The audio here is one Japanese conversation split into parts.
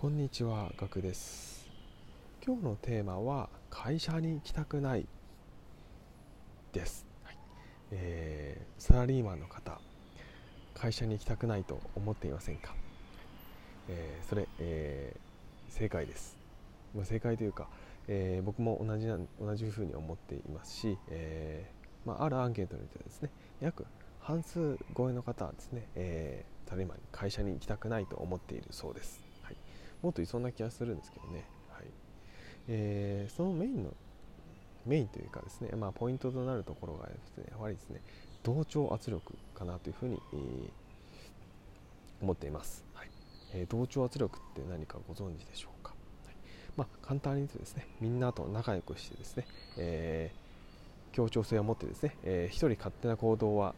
こんにちは、ガクです。今日のテーマは会社に行きたくないです。はいえーサラリーマンの方、会社に行きたくないと思っていませんか？えーそれ、えー正解です。まあ、正解というか、えー僕も同じな同じふうに思っていますし、えーまあ、あるアンケートによってはですね、約半数超えの方はですね、えーサラリーマンに会社に行きたくないと思っているそうです。もっといそうな気がするんですけどね。はいえーそのメインのメインというかですね、まあ、ポイントとなるところがですね、やはりですね、同調圧力かなというふうに、えー思っています。はいえー同調圧力って何かご存知でしょうか？はいまあ、簡単に言うとですね、みんなと仲良くしてですね、えー協調性を持ってですね、えー一人勝手な行動は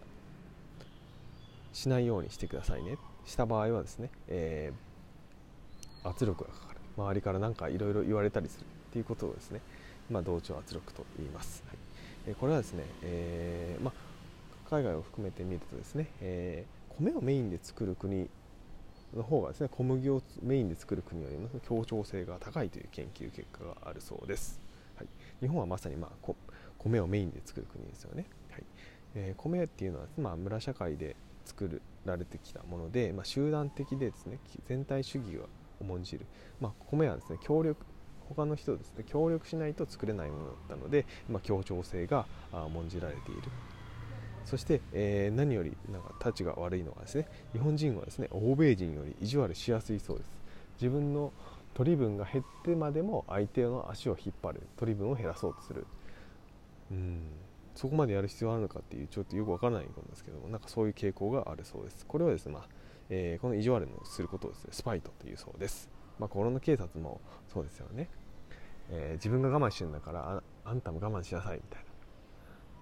しないようにしてくださいね。した場合はですね、えー圧力がかかる。周りから何かいろいろ言われたりするっていうことをですね、まあ、同調圧力と言います。はい。えこれはですね、えーまあ、海外を含めてみるとですね、えー米をメインで作る国の方がですね小麦をメインで作る国よりも協調性が高いという研究結果があるそうです、はい、日本はまさに、まあ、米をメインで作る国ですよね、はい。えー米っていうのは、まあ、村社会で作られてきたもので、まあ、集団的でですね全体主義が重んじる、まあ、米はですね協力他の人ですね協力しないと作れないものだったので、まあ、協調性が重んじられている。そして、えー何よりなんかたちが悪いのはですね日本人はですね欧米人より意地悪しやすいそうです。自分の取り分が減ってまでも相手の足を引っ張る取り分を減らそうとする。うん。そこまでやる必要あるのかっていうちょっとよくわからないことですけどもなんかそういう傾向があるそうです。これはですね、まあえーこの意地悪のすることをですねスパイトというそうです。まあコロナ警察もそうですよね、えー自分が我慢してるんだからああんたも我慢しなさいみたいな。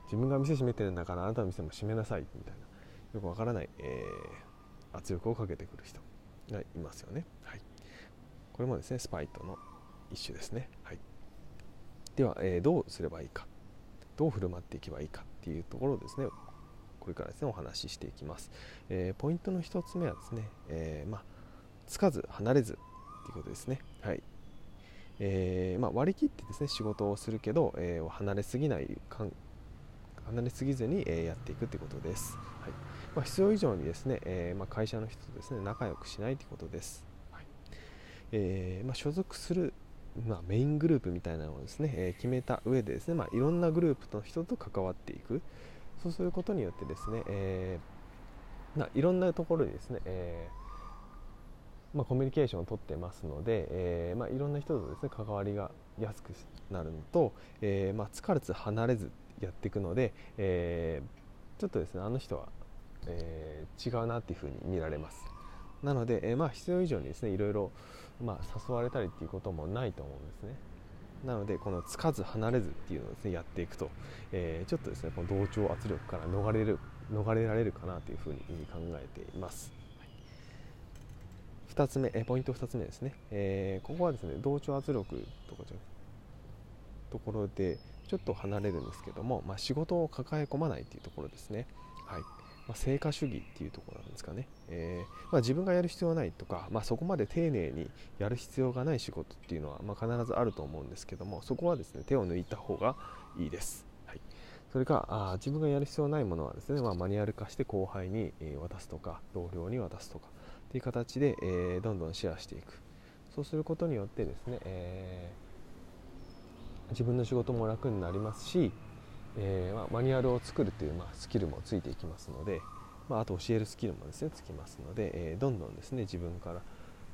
自分が店閉めてるんだからあなたの店も閉めなさいみたいな。よくわからない、えー圧力をかけてくる人がいますよね、はい、これもですねスパイトの一種ですね、はい、では、えーどうすればいいか。どう振る舞っていけばいいかっていうところですねこれからですねお話ししていきます、えーポイントの一つ目はですね、えーまあ、つかず離れずっていうことですね。はい。えーまあ、割り切ってですね仕事をするけど、えー離れすぎない離れすぎずに、えやっていくということです、はい。まあ、必要以上にですね、えーまあ、会社の人とですね仲良くしないということです、はい。えーまあ、所属する、まあ、メイングループみたいなのをですね、えー決めた上でですね、まあ、いろんなグループの人と関わっていく。そうすることによってですね、えーま、いろんなところにですね、えーまあ、コミュニケーションをとってますので、えーまあ、いろんな人とですね関わりがやすくなるのと、えまあ、疲れず離れずやっていくので、えちょっとですねあの人は、え違うなっていうふうに見られます。なので、えまあ、必要以上にですねいろいろ、まあ、誘われたりっていうこともないと思うんですね。なのでこのつかず離れずっていうのをですねやっていくと、えーちょっとですねこの同調圧力から逃れる逃れられるかなというふうに考えています。2つ目えポイント2つ目ですね、えーここはですね同調圧力とかじゃところでちょっと離れるんですけども、まあ、仕事を抱え込まないというところですね、はいまあ、成果主義っていうところなんですかね、えーまあ、自分がやる必要はないとか、まあ、そこまで丁寧にやる必要がない仕事っていうのは、ま、必ずあると思うんですけどもそこはですね手を抜いた方がいいです、はい、それかあ自分がやる必要ないものはですね、ま、マニュアル化して後輩に、渡すとか同僚に渡すとかっていう形で、えーどんどんシェアしていく。そうすることによってですね、えー自分の仕事も楽になりますし、えーまあ、マニュアルを作るという、まあ、スキルもついていきますので、まあ、あと教えるスキルもですねつきますので、えーどんどんですね自分から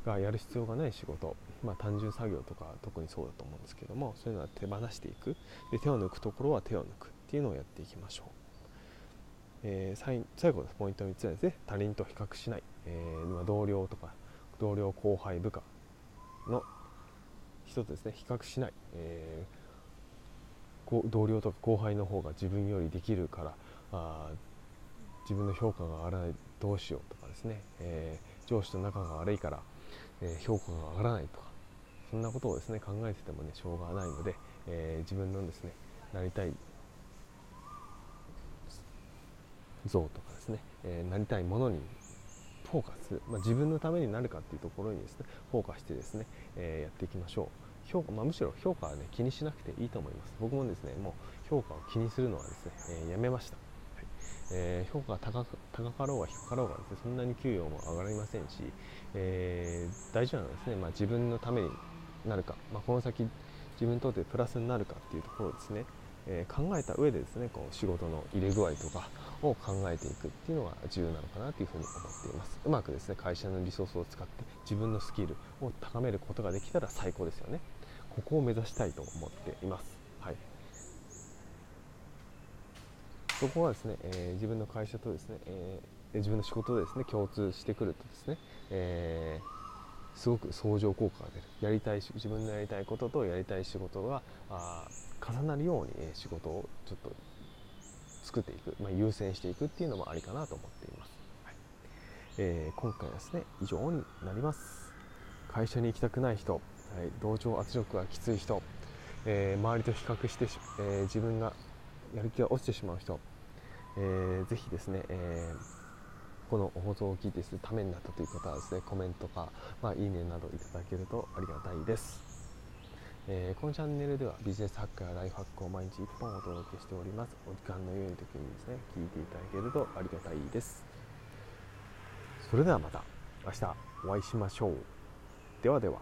がやる必要がない仕事、まあ、単純作業とか特にそうだと思うんですけどもそういうのは手放していく。で手を抜くところは手を抜くっていうのをやっていきましょう。えー最最後のポイント3つはですね。他人と比較しない、えー同僚とか同僚後輩部下の人とですね。比較しない、えー同僚とか後輩の方が自分よりできるからあ自分の評価が上がらないどうしようとかですね、えー上司と仲が悪いから、えー評価が上がらないとかそんなことをですね考えててもねしょうがないので、えー自分のですねなりたい像とかですね、えーなりたいものにフォーカス、まあ、自分のためになるかっていうところにですねフォーカスしてですね、えー、やっていきましょう。評価、まあ、むしろ評価はね気にしなくていいと思います。僕もですねもう評価を気にするのはですね、えー、やめました、はい。えー、評価が高高かろうが低かろうがですねそんなに給与も上がりませんし、えー、大事なのはですね、まあ、自分のためになるか、まあ、この先自分にとってプラスになるかっていうところですね、えー、考えた上でですねこう仕事の入れ具合とかを考えていくっていうのが重要なのかなというふうに思っています。うまくですね会社のリソースを使って自分のスキルを高めることができたら最高ですよね。ここを目指したいと思っています、はい、そこはですね、えー、自分の会社とですね、えー、自分の仕事でですね共通してくるとですね、えー、すごく相乗効果が出る。やりたい自分のやりたいこととやりたい仕事があ重なるように、え仕事をちょっと作っていく、まあ、優先していくっていうのもありかなと思っています、はい。えー、今回はですね以上になります。会社に行きたくない人はい、同調圧力がきつい人、えー、周りと比較して、えー、自分がやる気が落ちてしまう人、えー、ぜひですね、えー、この放送を聞いてためになったという方はですねコメントか、まあ、いいねなどいただけるとありがたいです、えー、このチャンネルではビジネスハックやライフハックを毎日1本お届けしております。お時間の良い時にですね聞いていただけるとありがたいです。それではまた明日お会いしましょう。ではでは。